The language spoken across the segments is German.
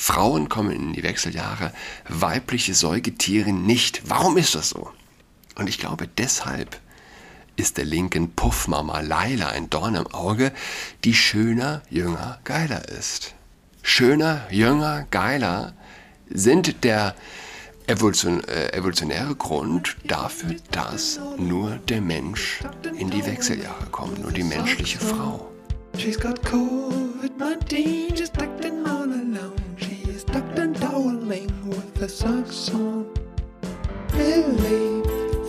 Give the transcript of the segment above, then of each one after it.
Frauen kommen in die Wechseljahre, weibliche Säugetiere nicht. Warum ist das so? Und ich glaube, deshalb ist der linken Puffmama Laila ein Dorn im Auge, die schöner, jünger, geiler ist. Schöner, jünger, geiler sind der Evolution, äh, evolutionäre Grund dafür, dass nur der Mensch in die Wechseljahre kommt, nur die menschliche Frau. She's got COVID-19, she's tucked tucked and toweling with the socks on. Really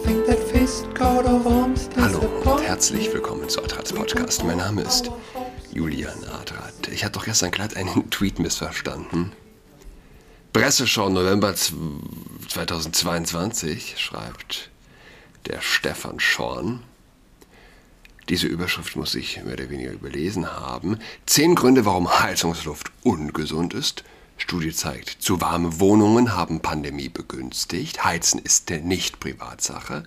think that fist coat of arms Hallo und herzlich willkommen zu Adrats Podcast. Mein Name ist Julian Adrat. Ich hatte doch gestern glatt einen Tweet missverstanden. Presseschau November 2022 schreibt der Stefan Schorn. Diese Überschrift muss ich mehr oder weniger überlesen haben. Zehn Gründe, warum Heizungsluft ungesund ist. Studie zeigt, zu warme Wohnungen haben Pandemie begünstigt. Heizen ist nicht Privatsache.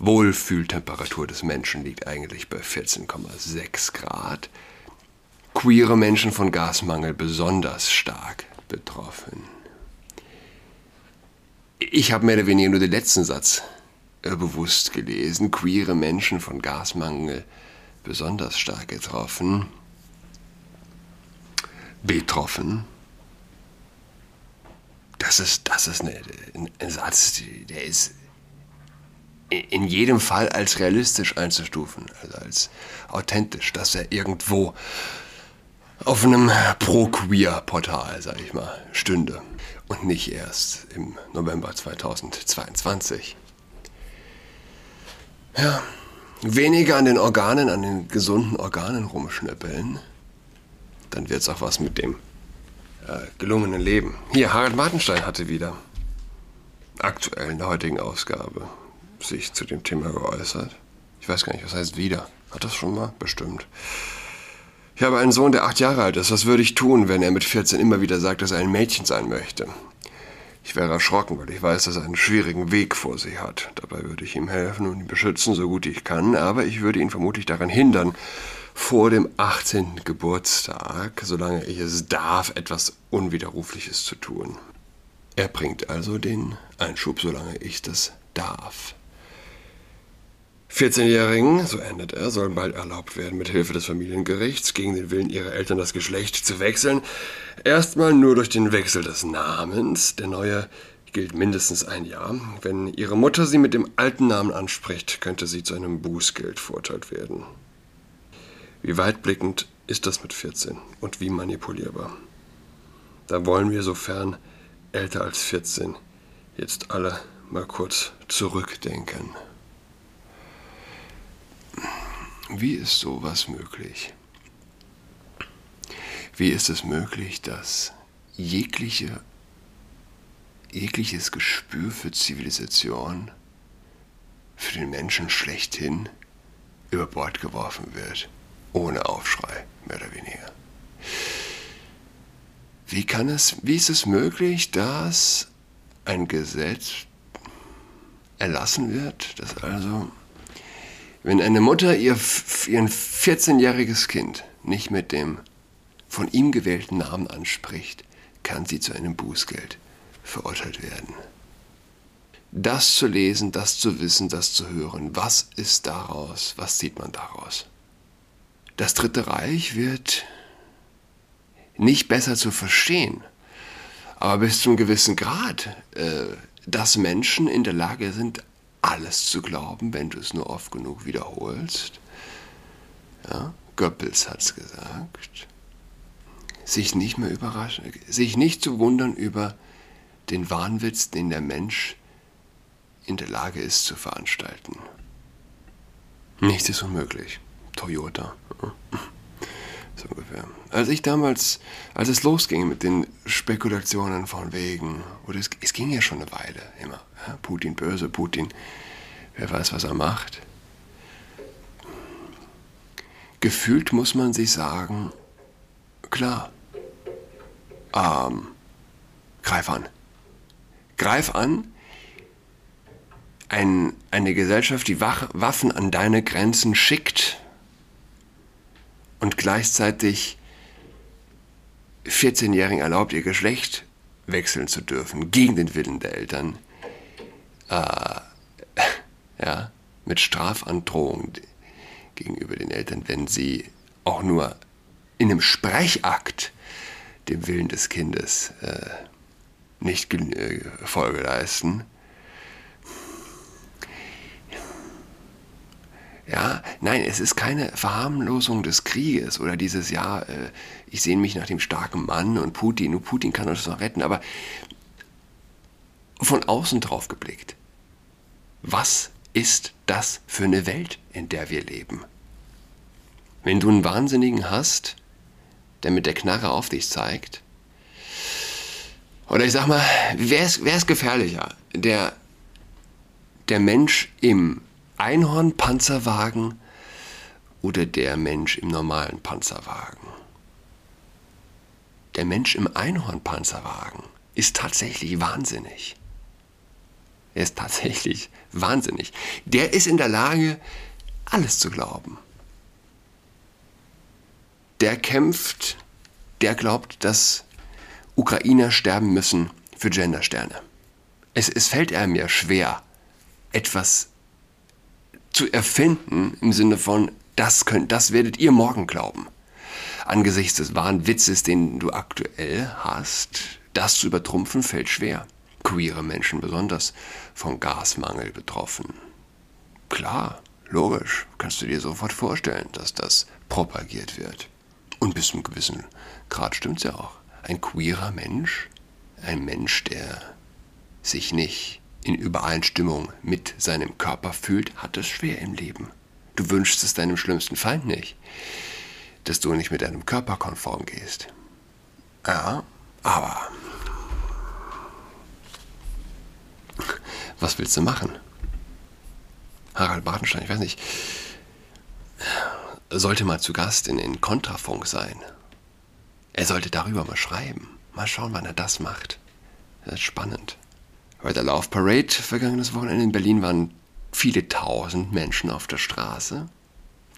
Wohlfühltemperatur des Menschen liegt eigentlich bei 14,6 Grad. Queere Menschen von Gasmangel besonders stark betroffen. Ich habe mehr oder weniger nur den letzten Satz äh, bewusst gelesen. Queere Menschen von Gasmangel besonders stark getroffen. Betroffen. Das ist, das ist eine, ein Satz, der ist in jedem Fall als realistisch einzustufen, also als authentisch, dass er irgendwo auf einem Pro-Queer-Portal, sag ich mal, stünde und nicht erst im November 2022. Ja, weniger an den Organen, an den gesunden Organen rumschnippeln, dann wird es auch was mit dem äh, gelungenen Leben. Hier, Harald Martenstein hatte wieder aktuell in der heutigen Ausgabe sich zu dem Thema geäußert. Ich weiß gar nicht, was heißt wieder. Hat das schon mal? Bestimmt. Ich habe einen Sohn, der acht Jahre alt ist. Was würde ich tun, wenn er mit 14 immer wieder sagt, dass er ein Mädchen sein möchte? Ich wäre erschrocken, weil ich weiß, dass er einen schwierigen Weg vor sich hat. Dabei würde ich ihm helfen und ihn beschützen, so gut ich kann, aber ich würde ihn vermutlich daran hindern, vor dem 18. Geburtstag, solange ich es darf, etwas Unwiderrufliches zu tun. Er bringt also den Einschub, solange ich das darf. 14-Jährigen, so endet er, sollen bald erlaubt werden, mit Hilfe des Familiengerichts gegen den Willen ihrer Eltern das Geschlecht zu wechseln. Erstmal nur durch den Wechsel des Namens. Der neue gilt mindestens ein Jahr. Wenn ihre Mutter sie mit dem alten Namen anspricht, könnte sie zu einem Bußgeld verurteilt werden. Wie weitblickend ist das mit 14 und wie manipulierbar? Da wollen wir, sofern älter als 14, jetzt alle mal kurz zurückdenken. Wie ist sowas möglich? Wie ist es möglich, dass jegliche, jegliches Gespür für Zivilisation, für den Menschen schlechthin über Bord geworfen wird, ohne Aufschrei, mehr oder weniger? Wie kann es, wie ist es möglich, dass ein Gesetz erlassen wird, das also wenn eine Mutter ihr, ihren 14-jähriges Kind nicht mit dem von ihm gewählten Namen anspricht, kann sie zu einem Bußgeld verurteilt werden. Das zu lesen, das zu wissen, das zu hören, was ist daraus, was sieht man daraus? Das Dritte Reich wird nicht besser zu verstehen, aber bis zu einem gewissen Grad, äh, dass Menschen in der Lage sind, alles zu glauben, wenn du es nur oft genug wiederholst. Ja, Goebbels hat es gesagt. Sich nicht mehr überraschen, sich nicht zu wundern über den Wahnwitz, den der Mensch in der Lage ist zu veranstalten. Nichts ist unmöglich. Toyota. So ungefähr. Als ich damals, als es losging mit den Spekulationen von wegen, oder es, es ging ja schon eine Weile immer, ja, Putin böse, Putin, wer weiß, was er macht. Gefühlt muss man sich sagen, klar, ähm, greif an. Greif an, ein, eine Gesellschaft, die Waffen an deine Grenzen schickt und gleichzeitig 14-Jährigen erlaubt, ihr Geschlecht wechseln zu dürfen, gegen den Willen der Eltern, äh, ja, mit Strafandrohung gegenüber den Eltern, wenn sie auch nur in einem Sprechakt dem Willen des Kindes äh, nicht äh, Folge leisten. Ja, nein, es ist keine Verharmlosung des Krieges oder dieses, ja, äh, ich sehne mich nach dem starken Mann und Putin, nur Putin kann uns noch retten, aber von außen drauf geblickt. Was ist das für eine Welt, in der wir leben? Wenn du einen Wahnsinnigen hast, der mit der Knarre auf dich zeigt, oder ich sag mal, wer ist, wer ist gefährlicher? Der, der Mensch im Einhornpanzerwagen oder der Mensch im normalen Panzerwagen? Der Mensch im Einhornpanzerwagen ist tatsächlich wahnsinnig. Er ist tatsächlich wahnsinnig. Der ist in der Lage, alles zu glauben. Der kämpft, der glaubt, dass Ukrainer sterben müssen für Gendersterne. Es, es fällt einem ja schwer, etwas zu erfinden im Sinne von, das, könnt, das werdet ihr morgen glauben. Angesichts des wahren Witzes, den du aktuell hast, das zu übertrumpfen, fällt schwer. Queere Menschen besonders vom Gasmangel betroffen. Klar, logisch, kannst du dir sofort vorstellen, dass das propagiert wird. Und bis zu einem gewissen Grad stimmt es ja auch ein queerer Mensch, ein Mensch, der sich nicht in Übereinstimmung mit seinem Körper fühlt, hat es schwer im Leben. Du wünschst es deinem schlimmsten Feind nicht, dass du nicht mit deinem Körper konform gehst. Ja, aber was willst du machen? Harald Bartenstein, ich weiß nicht, sollte mal zu Gast in den Kontrafunk sein er sollte darüber mal schreiben. Mal schauen, wann er das macht. Das ist spannend. Bei der Laufparade vergangenes Wochenende in Berlin waren viele tausend Menschen auf der Straße.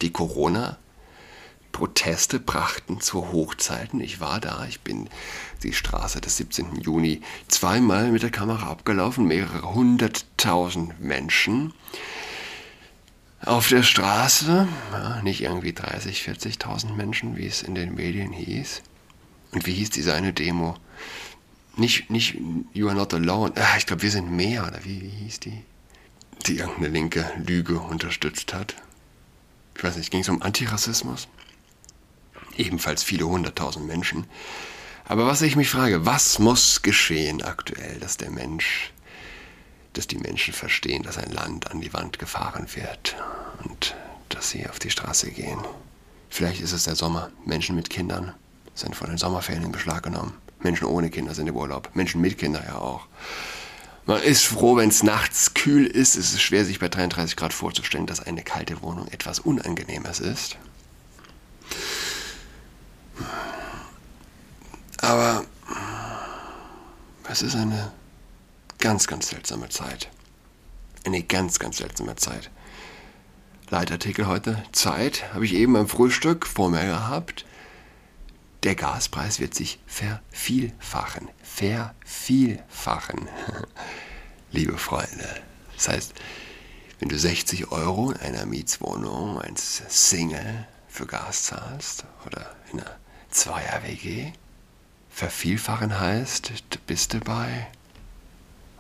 Die Corona-Proteste brachten zu Hochzeiten. Ich war da, ich bin die Straße des 17. Juni zweimal mit der Kamera abgelaufen, mehrere hunderttausend Menschen auf der Straße, ja, nicht irgendwie 30, 40.000 Menschen, wie es in den Medien hieß. Und wie hieß diese eine Demo? Nicht, nicht You are not alone. Ah, ich glaube, wir sind mehr, oder wie, wie hieß die? Die irgendeine linke Lüge unterstützt hat. Ich weiß nicht, ging es um Antirassismus? Ebenfalls viele hunderttausend Menschen. Aber was ich mich frage, was muss geschehen aktuell, dass der Mensch, dass die Menschen verstehen, dass ein Land an die Wand gefahren wird und dass sie auf die Straße gehen? Vielleicht ist es der Sommer, Menschen mit Kindern sind von den Sommerferien in Beschlag genommen. Menschen ohne Kinder sind im Urlaub. Menschen mit Kindern ja auch. Man ist froh, wenn es nachts kühl ist. Es ist schwer, sich bei 33 Grad vorzustellen, dass eine kalte Wohnung etwas Unangenehmes ist. Aber es ist eine ganz, ganz seltsame Zeit. Eine ganz, ganz seltsame Zeit. Leitartikel heute, Zeit, habe ich eben beim Frühstück vor mir gehabt der Gaspreis wird sich vervielfachen. Vervielfachen. Liebe Freunde. Das heißt, wenn du 60 Euro in einer Mietswohnung als Single für Gas zahlst oder in einer Zweier-WG, vervielfachen heißt, du bist du bei,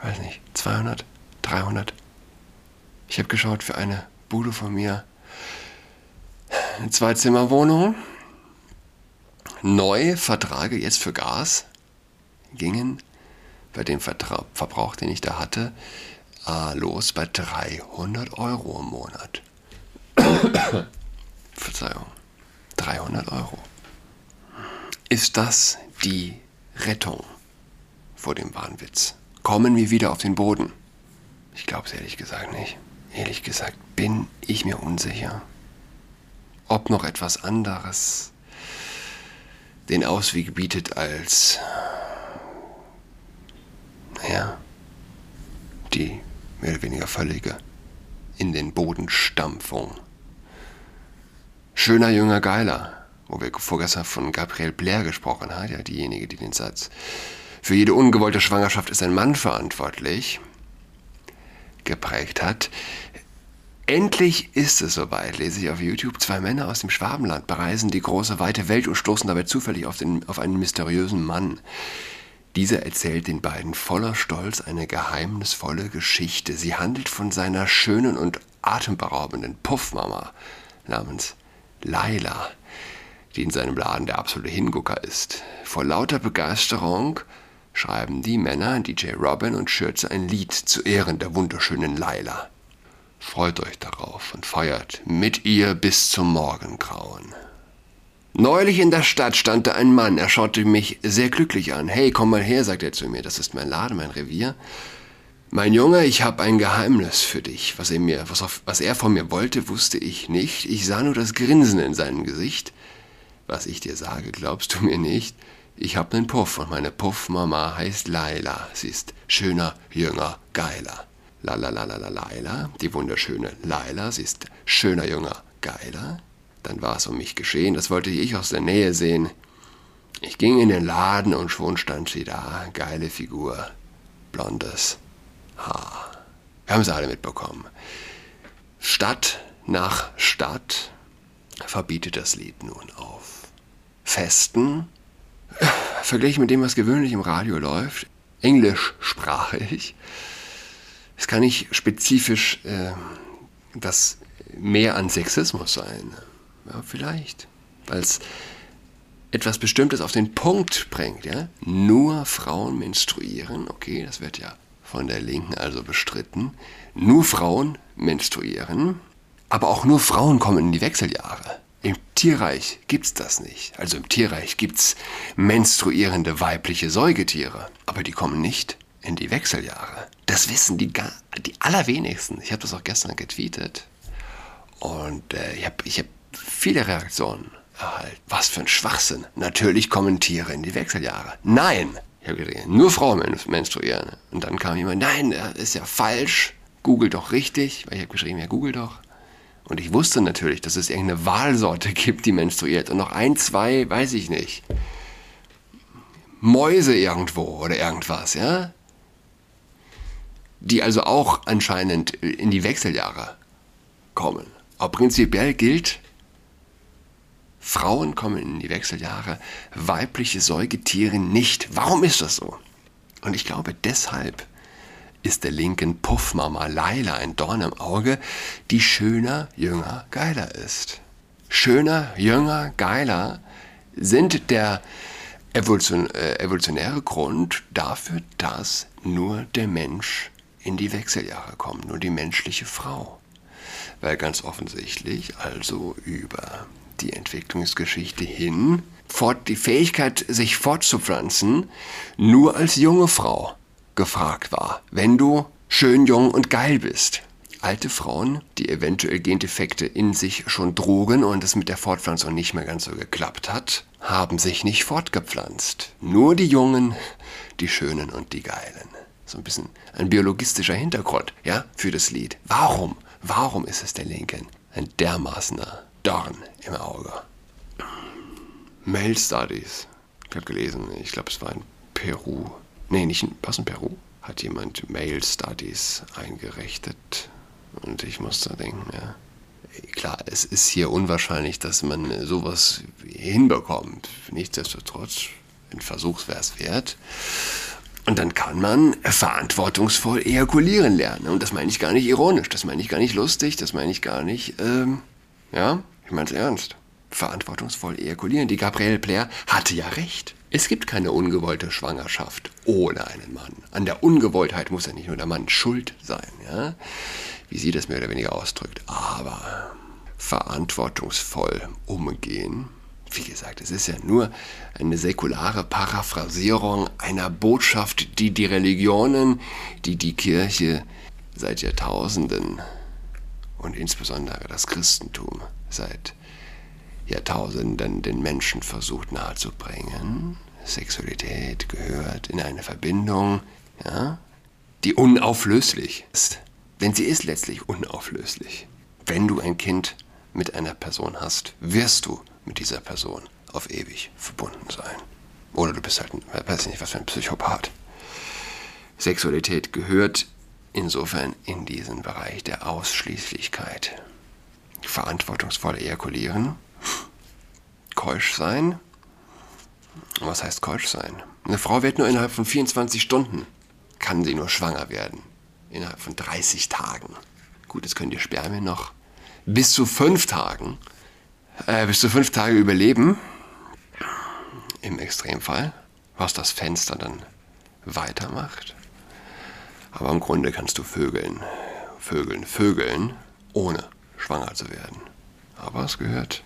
weiß nicht, 200, 300. Ich habe geschaut für eine Bude von mir, eine Zwei-Zimmer-Wohnung, neue Verträge jetzt für Gas gingen bei dem Vertra Verbrauch, den ich da hatte, äh, los bei 300 Euro im Monat. Verzeihung, 300 Euro. Ist das die Rettung vor dem Wahnwitz? Kommen wir wieder auf den Boden? Ich glaube es ehrlich gesagt nicht. Ehrlich gesagt bin ich mir unsicher, ob noch etwas anderes den Ausweg bietet als, naja, die mehr oder weniger völlige in den Bodenstampfung. Schöner, jünger, geiler. wo wir vorgestern von Gabrielle Blair gesprochen haben, ja, diejenige, die den Satz für jede ungewollte Schwangerschaft ist ein Mann verantwortlich, geprägt hat. Endlich ist es soweit, lese ich auf YouTube. Zwei Männer aus dem Schwabenland bereisen die große, weite Welt und stoßen dabei zufällig auf, den, auf einen mysteriösen Mann. Dieser erzählt den beiden voller Stolz eine geheimnisvolle Geschichte. Sie handelt von seiner schönen und atemberaubenden Puffmama namens Laila, die in seinem Laden der absolute Hingucker ist. Vor lauter Begeisterung schreiben die Männer DJ Robin und Schürze ein Lied zu Ehren der wunderschönen Laila. Freut euch darauf und feiert mit ihr bis zum Morgengrauen. Neulich in der Stadt stand da ein Mann, er schaute mich sehr glücklich an. Hey, komm mal her, sagt er zu mir, das ist mein Laden, mein Revier. Mein Junge, ich habe ein Geheimnis für dich. Was er, mir, was, auf, was er von mir wollte, wusste ich nicht. Ich sah nur das Grinsen in seinem Gesicht. Was ich dir sage, glaubst du mir nicht? Ich hab nen Puff und meine Puffmama heißt Laila. Sie ist schöner, jünger, geiler. La la la la la Laila, die wunderschöne Laila, sie ist schöner, jünger, geiler. Dann war es um mich geschehen, das wollte ich aus der Nähe sehen. Ich ging in den Laden und schon stand sie da, geile Figur, blondes Haar. Wir haben es alle mitbekommen. Stadt nach Stadt verbietet das Lied nun auf. Festen verglichen mit dem, was gewöhnlich im Radio läuft, englischsprachig, es kann nicht spezifisch äh, das mehr an Sexismus sein. Ja, vielleicht. Weil es etwas Bestimmtes auf den Punkt bringt. Ja? Nur Frauen menstruieren, okay, das wird ja von der Linken also bestritten. Nur Frauen menstruieren, aber auch nur Frauen kommen in die Wechseljahre. Im Tierreich gibt's das nicht. Also im Tierreich gibt's menstruierende weibliche Säugetiere, aber die kommen nicht in die Wechseljahre. Das wissen die, die allerwenigsten. Ich habe das auch gestern getweetet und äh, ich habe ich hab viele Reaktionen erhalten. Was für ein Schwachsinn. Natürlich kommen Tiere in die Wechseljahre. Nein! Ich habe gesagt, nur Frauen menstruieren. Und dann kam jemand, nein, das ist ja falsch. Google doch richtig. Weil ich habe geschrieben, ja, Google doch. Und ich wusste natürlich, dass es irgendeine Walsorte gibt, die menstruiert. Und noch ein, zwei, weiß ich nicht. Mäuse irgendwo oder irgendwas, ja? Die also auch anscheinend in die Wechseljahre kommen. Aber prinzipiell gilt, Frauen kommen in die Wechseljahre, weibliche Säugetiere nicht. Warum ist das so? Und ich glaube deshalb, ist der linken Puffmama Laila ein Dorn im Auge, die schöner, jünger, geiler ist. Schöner, jünger, geiler sind der Evolution, äh, evolutionäre Grund dafür, dass nur der Mensch in die Wechseljahre kommt, nur die menschliche Frau. Weil ganz offensichtlich also über die Entwicklungsgeschichte hin fort, die Fähigkeit, sich fortzupflanzen, nur als junge Frau gefragt war, wenn du schön, jung und geil bist. Alte Frauen, die eventuell Gendefekte in sich schon trugen und es mit der Fortpflanzung nicht mehr ganz so geklappt hat, haben sich nicht fortgepflanzt. Nur die Jungen, die Schönen und die Geilen. So ein bisschen ein biologistischer Hintergrund, ja, für das Lied. Warum? Warum ist es der Linken ein dermaßener Dorn im Auge? Male Studies. Ich habe gelesen, ich glaube, es war in Peru nee, nicht in, was in Peru, hat jemand Mail Studies eingerichtet. Und ich musste denken, ja, klar, es ist hier unwahrscheinlich, dass man sowas hinbekommt. Nichtsdestotrotz, ein Versuch wäre es wert. Und dann kann man verantwortungsvoll ejakulieren lernen. Und das meine ich gar nicht ironisch, das meine ich gar nicht lustig, das meine ich gar nicht, ähm, ja, ich meine es ernst. Verantwortungsvoll ejakulieren. Die Gabrielle Blair hatte ja recht. Es gibt keine ungewollte Schwangerschaft ohne einen Mann. An der Ungewolltheit muss ja nicht nur der Mann schuld sein, ja? wie sie das mehr oder weniger ausdrückt. Aber verantwortungsvoll umgehen, wie gesagt, es ist ja nur eine säkulare Paraphrasierung einer Botschaft, die die Religionen, die die Kirche seit Jahrtausenden und insbesondere das Christentum seit Jahrtausenden den Menschen versucht nahezubringen. Sexualität gehört in eine Verbindung, ja, die unauflöslich ist. Denn sie ist letztlich unauflöslich. Wenn du ein Kind mit einer Person hast, wirst du mit dieser Person auf ewig verbunden sein. Oder du bist halt, weiß ich nicht, was für ein Psychopath. Sexualität gehört insofern in diesen Bereich der Ausschließlichkeit. Verantwortungsvoll ejakulieren, keusch sein. Was heißt keusch sein? Eine Frau wird nur innerhalb von 24 Stunden, kann sie nur schwanger werden. Innerhalb von 30 Tagen. Gut, jetzt können die Spermien noch bis zu fünf Tagen, äh, bis zu fünf Tage überleben. Im Extremfall, was das Fenster dann weitermacht. Aber im Grunde kannst du vögeln, vögeln, vögeln, ohne schwanger zu werden. Aber es gehört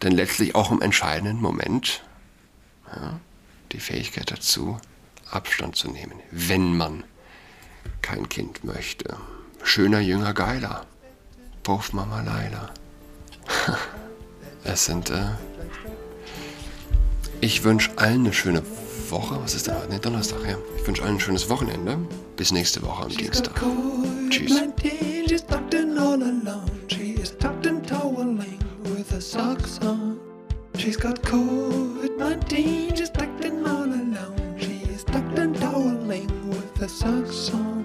dann letztlich auch im entscheidenden Moment ja, die Fähigkeit dazu, Abstand zu nehmen, wenn man kein Kind möchte. Schöner, jünger, geiler. Puff, Mama, Leila. es sind. Äh ich wünsche allen eine schöne Woche. Was ist denn heute? Nee, Donnerstag, ja. Ich wünsche allen ein schönes Wochenende. Bis nächste Woche am Dienstag. Tschüss. She's got COVID-19, she's tucked in all alone. She's tucked and toweling with a socks on.